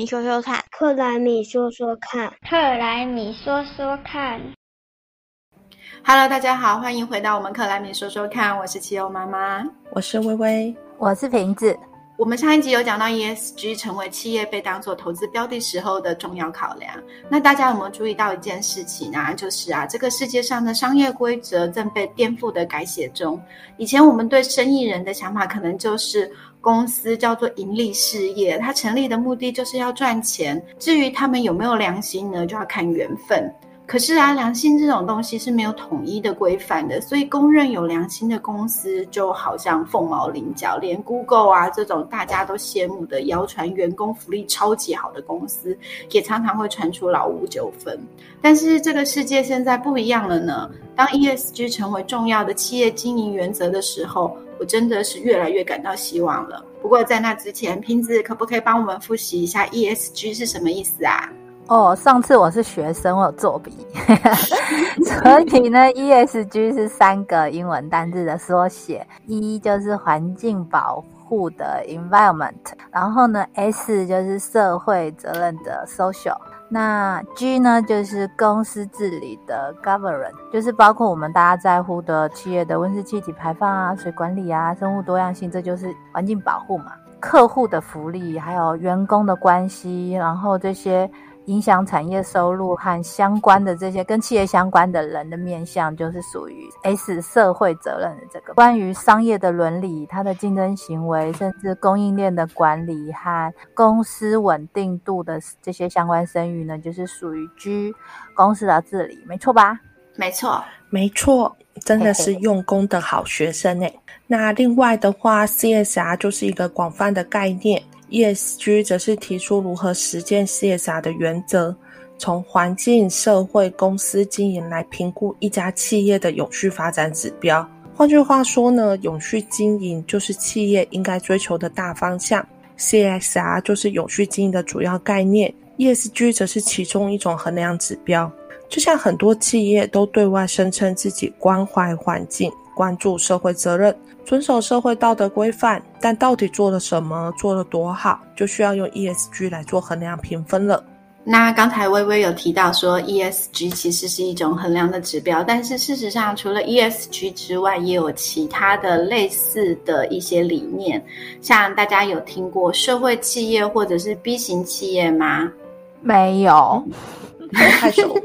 米说说看，克莱米说说看，克莱米说说看。Hello，大家好，欢迎回到我们克莱米说说看，我是奇欧妈妈，我是微微，我是瓶子。我们上一集有讲到 ESG 成为企业被当做投资标的时候的重要考量。那大家有没有注意到一件事情呢？就是啊，这个世界上的商业规则正被颠覆的改写中。以前我们对生意人的想法可能就是公司叫做盈利事业，它成立的目的就是要赚钱。至于他们有没有良心呢，就要看缘分。可是啊，良心这种东西是没有统一的规范的，所以公认有良心的公司就好像凤毛麟角，连 Google 啊这种大家都羡慕的谣传员工福利超级好的公司，也常常会传出劳务纠纷。但是这个世界现在不一样了呢，当 ESG 成为重要的企业经营原则的时候，我真的是越来越感到希望了。不过在那之前，拼子可不可以帮我们复习一下 ESG 是什么意思啊？哦，上次我是学生，我有作弊，所以呢，ESG 是三个英文单字的缩写，E 就是环境保护的 environment，然后呢，S 就是社会责任的 social，那 G 呢就是公司治理的 governance，就是包括我们大家在乎的企业的温室气体排放啊、水管理啊、生物多样性，这就是环境保护嘛。客户的福利，还有员工的关系，然后这些。影响产业收入和相关的这些跟企业相关的人的面向，就是属于 S 社会责任的这个。关于商业的伦理、它的竞争行为，甚至供应链的管理和公司稳定度的这些相关声誉呢，就是属于 G 公司的治理，没错吧？没错，没错，真的是用功的好学生诶。那另外的话，CSR 就是一个广泛的概念。ESG 则是提出如何实践 CSR 的原则，从环境、社会、公司经营来评估一家企业的永续发展指标。换句话说呢，永续经营就是企业应该追求的大方向，CSR 就是永续经营的主要概念，ESG 则是其中一种衡量指标。就像很多企业都对外声称自己关怀环境。关注社会责任，遵守社会道德规范，但到底做了什么，做了多好，就需要用 ESG 来做衡量评分了。那刚才微微有提到说，ESG 其实是一种衡量的指标，但是事实上，除了 ESG 之外，也有其他的类似的一些理念。像大家有听过社会企业或者是 B 型企业吗？没有，太熟。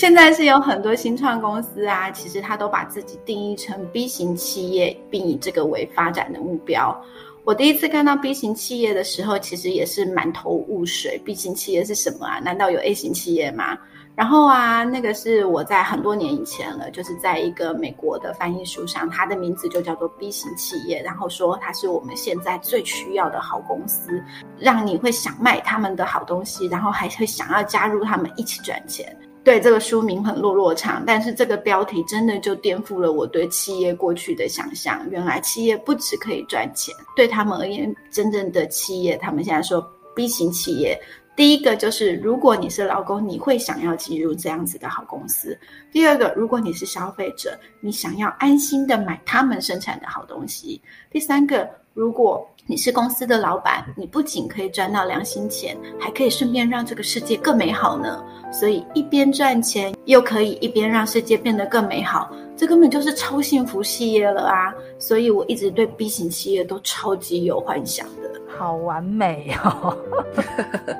现在是有很多新创公司啊，其实他都把自己定义成 B 型企业，并以这个为发展的目标。我第一次看到 B 型企业的时候，其实也是满头雾水。B 型企业是什么啊？难道有 A 型企业吗？然后啊，那个是我在很多年以前了，就是在一个美国的翻译书上，它的名字就叫做 B 型企业，然后说它是我们现在最需要的好公司，让你会想卖他们的好东西，然后还会想要加入他们一起赚钱。对这个书名很落落长，但是这个标题真的就颠覆了我对企业过去的想象。原来企业不只可以赚钱，对他们而言，真正的企业，他们现在说 B 型企业，第一个就是如果你是劳工，你会想要进入这样子的好公司；第二个，如果你是消费者，你想要安心的买他们生产的好东西；第三个，如果你是公司的老板，你不仅可以赚到良心钱，还可以顺便让这个世界更美好呢。所以一边赚钱，又可以一边让世界变得更美好，这根本就是超幸福企业了啊！所以我一直对 B 型企业都超级有幻想的，好完美哦。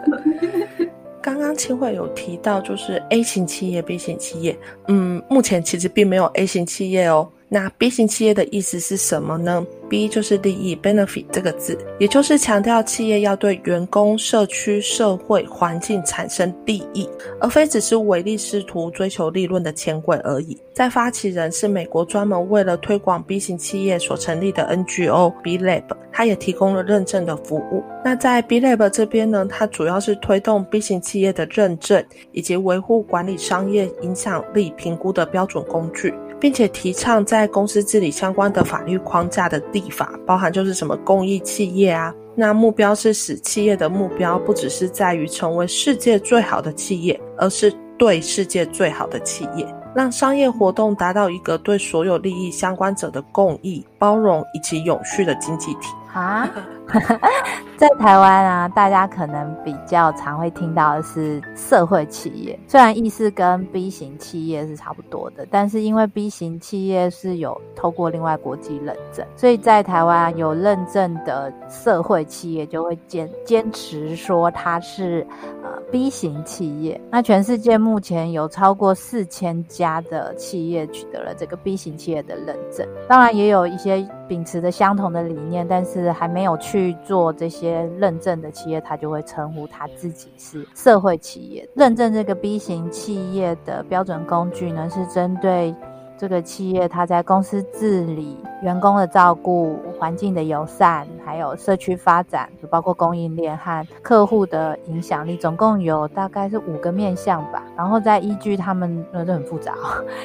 刚刚清慧有提到，就是 A 型企业、B 型企业，嗯，目前其实并没有 A 型企业哦。那 B 型企业的意思是什么呢？B 就是利益 （benefit） 这个字，也就是强调企业要对员工、社区、社会、环境产生利益，而非只是唯利是图、追求利润的钱鬼而已。在发起人是美国专门为了推广 B 型企业所成立的 NGO B Lab，它也提供了认证的服务。那在 B Lab 这边呢，它主要是推动 B 型企业的认证，以及维护管理商业影响力评估的标准工具。并且提倡在公司治理相关的法律框架的立法，包含就是什么公益企业啊，那目标是使企业的目标不只是在于成为世界最好的企业，而是对世界最好的企业，让商业活动达到一个对所有利益相关者的共益、包容以及永续的经济体啊。在台湾啊，大家可能比较常会听到的是社会企业，虽然意思跟 B 型企业是差不多的，但是因为 B 型企业是有透过另外国际认证，所以在台湾有认证的社会企业就会坚坚持说它是呃 B 型企业。那全世界目前有超过四千家的企业取得了这个 B 型企业的认证，当然也有一些秉持着相同的理念，但是还没有去做这些。认证的企业，他就会称呼他自己是社会企业。认证这个 B 型企业的标准工具呢，是针对。这个企业它在公司治理、员工的照顾、环境的友善，还有社区发展，就包括供应链和客户的影响力，总共有大概是五个面向吧。然后再依据他们，呃，这很复杂，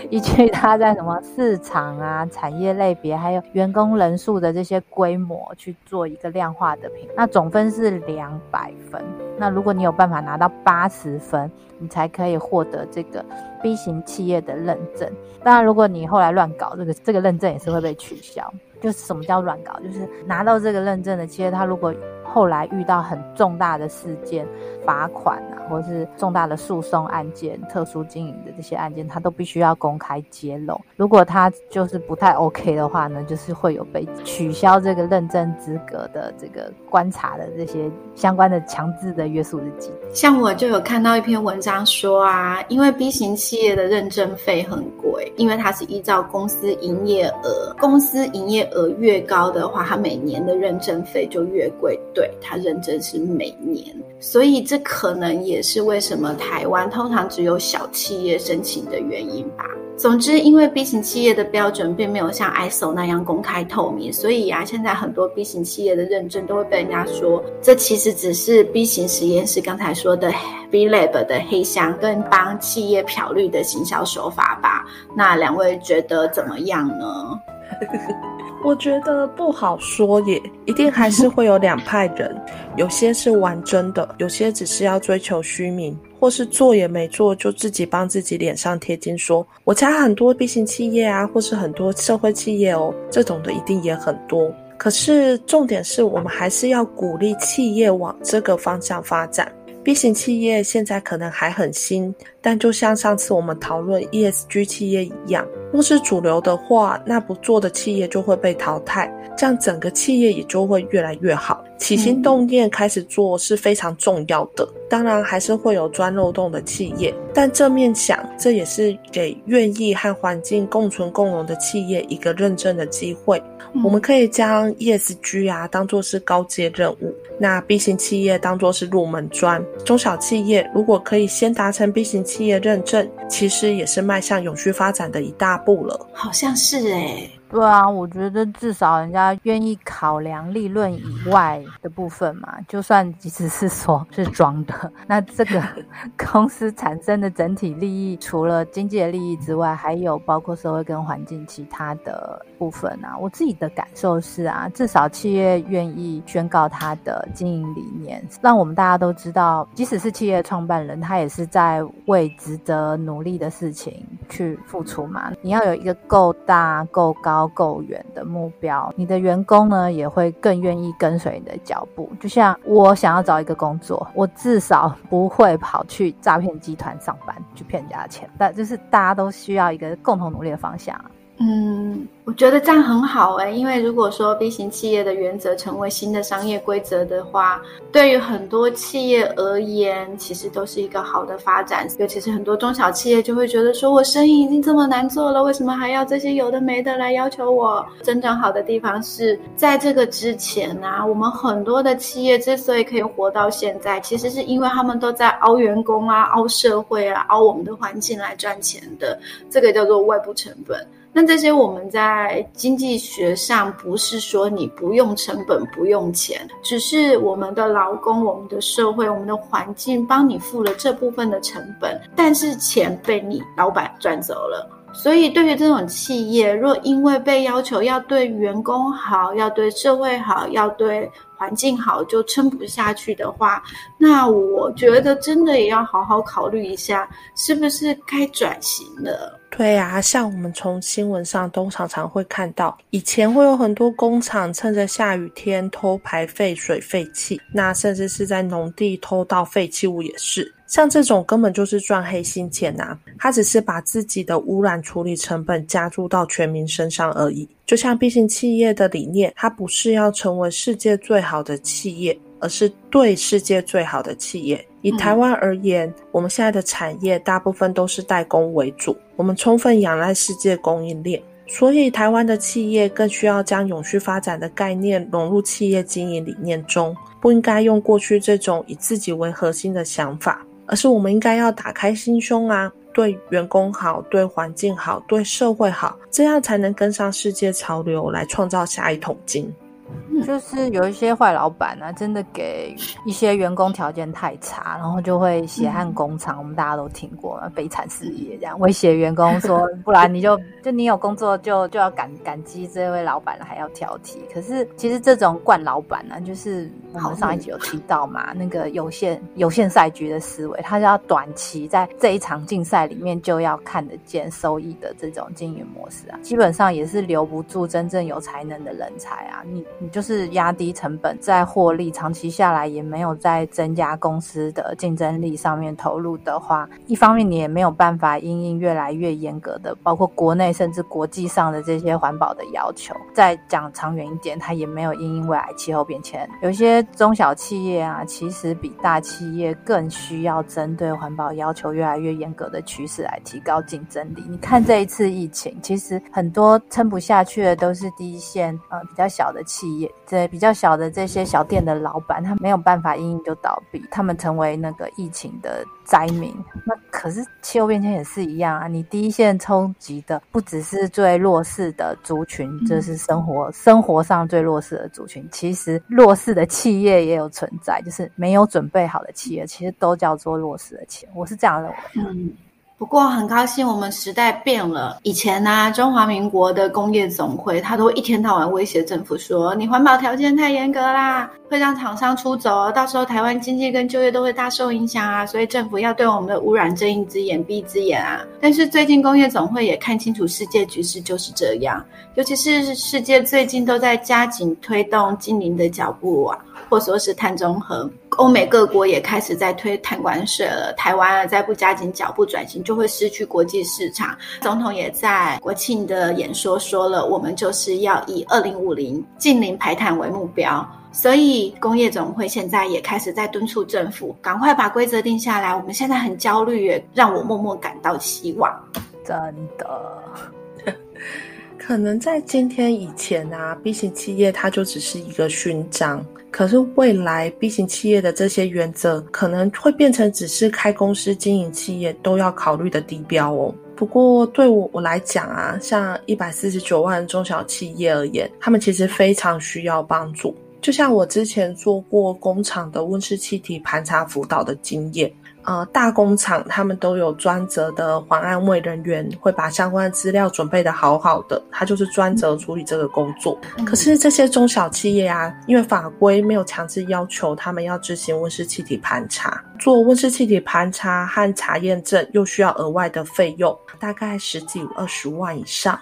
依据它在什么市场啊、产业类别，还有员工人数的这些规模去做一个量化的评。那总分是两百分。那如果你有办法拿到八十分，你才可以获得这个 B 型企业的认证。当然，如果你后来乱搞，这个这个认证也是会被取消。就是什么叫乱搞？就是拿到这个认证的其实他如果后来遇到很重大的事件。罚款，或是重大的诉讼案件、特殊经营的这些案件，他都必须要公开揭露。如果他就是不太 OK 的话呢，就是会有被取消这个认证资格的这个观察的这些相关的强制的约束日记。像我就有看到一篇文章说啊，因为 B 型企业的认证费很贵，因为它是依照公司营业额，公司营业额越高的话，它每年的认证费就越贵。对，它认证是每年，所以。这可能也也是为什么台湾通常只有小企业申请的原因吧。总之，因为 B 型企业的标准并没有像 ISO 那样公开透明，所以啊，现在很多 B 型企业的认证都会被人家说，这其实只是 B 型实验室刚才说的 B Lab 的黑箱跟帮企业漂绿的行销手法吧。那两位觉得怎么样呢？我觉得不好说耶，一定还是会有两派人，有些是玩真的，有些只是要追求虚名，或是做也没做就自己帮自己脸上贴金，说我家很多 B 型企业啊，或是很多社会企业哦，这种的一定也很多。可是重点是我们还是要鼓励企业往这个方向发展。B 型企业现在可能还很新，但就像上次我们讨论 ESG 企业一样，若是主流的话，那不做的企业就会被淘汰，这样整个企业也就会越来越好。起心动念开始做是非常重要的，当然还是会有钻漏洞的企业，但正面想，这也是给愿意和环境共存共荣的企业一个认证的机会。我们可以将 ESG 啊当做是高阶任务，那 B 型企业当做是入门砖。中小企业如果可以先达成 B 型企业认证，其实也是迈向永续发展的一大步了。好像是诶。对啊，我觉得至少人家愿意考量利润以外的部分嘛，就算即使是说是装的，那这个 公司产生的整体利益，除了经济的利益之外，还有包括社会跟环境其他的部分啊。我自己的感受是啊，至少企业愿意宣告他的经营理念，让我们大家都知道，即使是企业创办人，他也是在为值得努力的事情去付出嘛。你要有一个够大够高。够远的目标，你的员工呢也会更愿意跟随你的脚步。就像我想要找一个工作，我至少不会跑去诈骗集团上班去骗人家钱。但就是大家都需要一个共同努力的方向。嗯。我觉得这样很好哎，因为如果说 B 型企业的原则成为新的商业规则的话，对于很多企业而言，其实都是一个好的发展。尤其是很多中小企业就会觉得说，我生意已经这么难做了，为什么还要这些有的没的来要求我？真正好的地方是在这个之前啊，我们很多的企业之所以可以活到现在，其实是因为他们都在凹员工啊、凹社会啊、凹我们的环境来赚钱的，这个叫做外部成本。那这些我们在在经济学上不是说你不用成本不用钱，只是我们的劳工、我们的社会、我们的环境帮你付了这部分的成本，但是钱被你老板赚走了。所以对于这种企业，若因为被要求要对员工好、要对社会好、要对环境好就撑不下去的话，那我觉得真的也要好好考虑一下，是不是该转型了。对啊，像我们从新闻上都常常会看到，以前会有很多工厂趁着下雨天偷排废水废气，那甚至是在农地偷盗废弃物也是。像这种根本就是赚黑心钱呐，他只是把自己的污染处理成本加注到全民身上而已。就像 B 型企业的理念，它不是要成为世界最好的企业，而是对世界最好的企业。以台湾而言，我们现在的产业大部分都是代工为主，我们充分仰赖世界供应链，所以台湾的企业更需要将永续发展的概念融入企业经营理念中，不应该用过去这种以自己为核心的想法，而是我们应该要打开心胸啊，对员工好，对环境好，对社会好，这样才能跟上世界潮流，来创造下一桶金。就是有一些坏老板呢，真的给一些员工条件太差，然后就会血汗工厂，我们大家都听过嘛，悲惨事业这样威胁员工说，不然你就就你有工作就就要感感激这位老板了，还要挑剔。可是其实这种惯老板呢，就是我们上一集有提到嘛，那个有限有限赛局的思维，他就要短期在这一场竞赛里面就要看得见收益的这种经营模式啊，基本上也是留不住真正有才能的人才啊，你。你就是压低成本，在获利长期下来也没有在增加公司的竞争力上面投入的话，一方面你也没有办法因应越来越严格的，包括国内甚至国际上的这些环保的要求。再讲长远一点，它也没有因应未来气候变迁。有些中小企业啊，其实比大企业更需要针对环保要求越来越严格的趋势来提高竞争力。你看这一次疫情，其实很多撑不下去的都是第一线呃比较小的企。企业在比较小的这些小店的老板，他没有办法因应就倒闭，他们成为那个疫情的灾民。那可是气候变迁也是一样啊，你第一线冲击的不只是最弱势的族群，这是生活生活上最弱势的族群。其实弱势的企业也有存在，就是没有准备好的企业，其实都叫做弱势的企业。我是这样认为。嗯。不过很高兴，我们时代变了。以前呢，中华民国的工业总会，他都一天到晚威胁政府说：“你环保条件太严格啦，会让厂商出走，到时候台湾经济跟就业都会大受影响啊！”所以政府要对我们的污染睁一只眼闭一只眼啊。但是最近工业总会也看清楚世界局势就是这样，尤其是世界最近都在加紧推动精灵的脚步啊。或说是碳中和，欧美各国也开始在推碳关税了。台湾啊，再不加紧脚步转型，就会失去国际市场。总统也在国庆的演说说了，我们就是要以二零五零近零排碳为目标。所以工业总会现在也开始在敦促政府赶快把规则定下来。我们现在很焦虑，让我默默感到希望。真的，可能在今天以前啊，B 型企业它就只是一个勋章。可是未来 B 型企业的这些原则可能会变成只是开公司经营企业都要考虑的低标哦。不过对我我来讲啊，像一百四十九万中小企业而言，他们其实非常需要帮助。就像我之前做过工厂的温室气体盘查辅导的经验。呃，大工厂他们都有专责的环安卫人员，会把相关的资料准备的好好的，他就是专责处理这个工作。可是这些中小企业啊，因为法规没有强制要求他们要执行温室气体盘查，做温室气体盘查和查验证又需要额外的费用，大概十几二十万以上。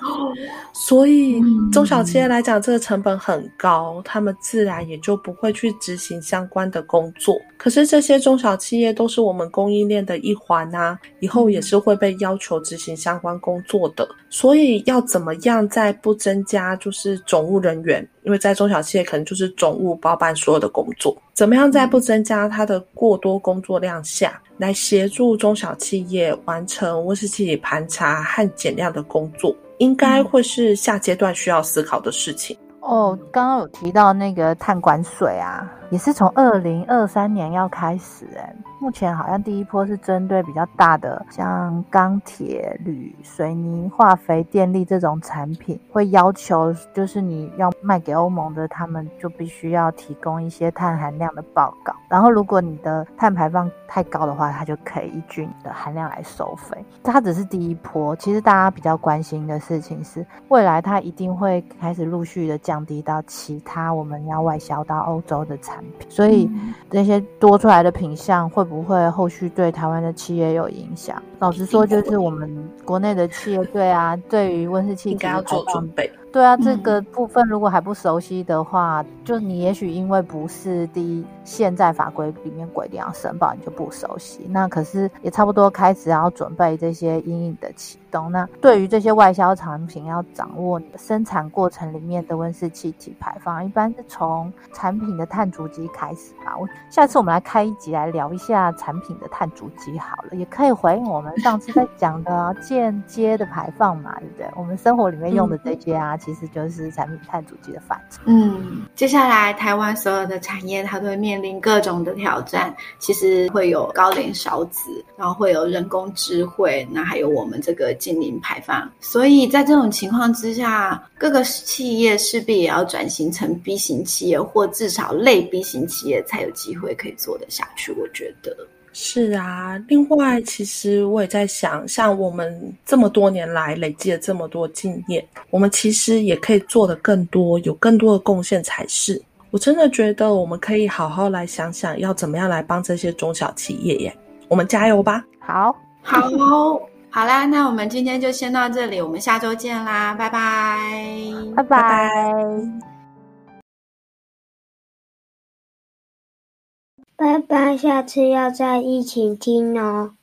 所以中小企业来讲，这个成本很高，他们自然也就不会去执行相关的工作。可是这些中小企业都是我们供应链的一环啊，以后也是会被要求执行相关工作的。所以要怎么样在不增加就是总务人员，因为在中小企业可能就是总务包办所有的工作，怎么样在不增加它的过多工作量下来协助中小企业完成温室气体盘查和减量的工作，应该会是下阶段需要思考的事情。哦，刚刚有提到那个碳管水啊。也是从二零二三年要开始哎。目前好像第一波是针对比较大的，像钢铁、铝、水泥、化肥、电力这种产品，会要求就是你要卖给欧盟的，他们就必须要提供一些碳含量的报告。然后如果你的碳排放太高的话，它就可以依据你的含量来收费。它只是第一波，其实大家比较关心的事情是，未来它一定会开始陆续的降低到其他我们要外销到欧洲的产品，所以那些多出来的品相会。不会后续对台湾的企业有影响。老实说，就是我们国内的企业对啊，对于温室气体应该要做准备。对啊，这个部分如果还不熟悉的话，就你也许因为不是第一现在法规里面规定要申报，你就不熟悉。那可是也差不多开始要准备这些阴影的启动。那对于这些外销产品，要掌握你的生产过程里面的温室气体排放，一般是从产品的碳足迹开始吧。我下次我们来开一集来聊一下产品的碳足迹好了，也可以回应我们上次在 讲的间接的排放嘛，对不对？我们生活里面用的这些啊。其实就是产品碳足迹的范畴。嗯，接下来台湾所有的产业，它都会面临各种的挑战。其实会有高龄少子，然后会有人工智慧，那还有我们这个近零排放。所以在这种情况之下，各个企业势必也要转型成 B 型企业，或至少类 B 型企业，才有机会可以做得下去。我觉得。是啊，另外，其实我也在想，像我们这么多年来累积了这么多经验，我们其实也可以做的更多，有更多的贡献才是。我真的觉得我们可以好好来想想，要怎么样来帮这些中小企业耶。我们加油吧！好，好，好啦，那我们今天就先到这里，我们下周见啦，拜拜，拜拜。拜拜，下次要再一起听哦。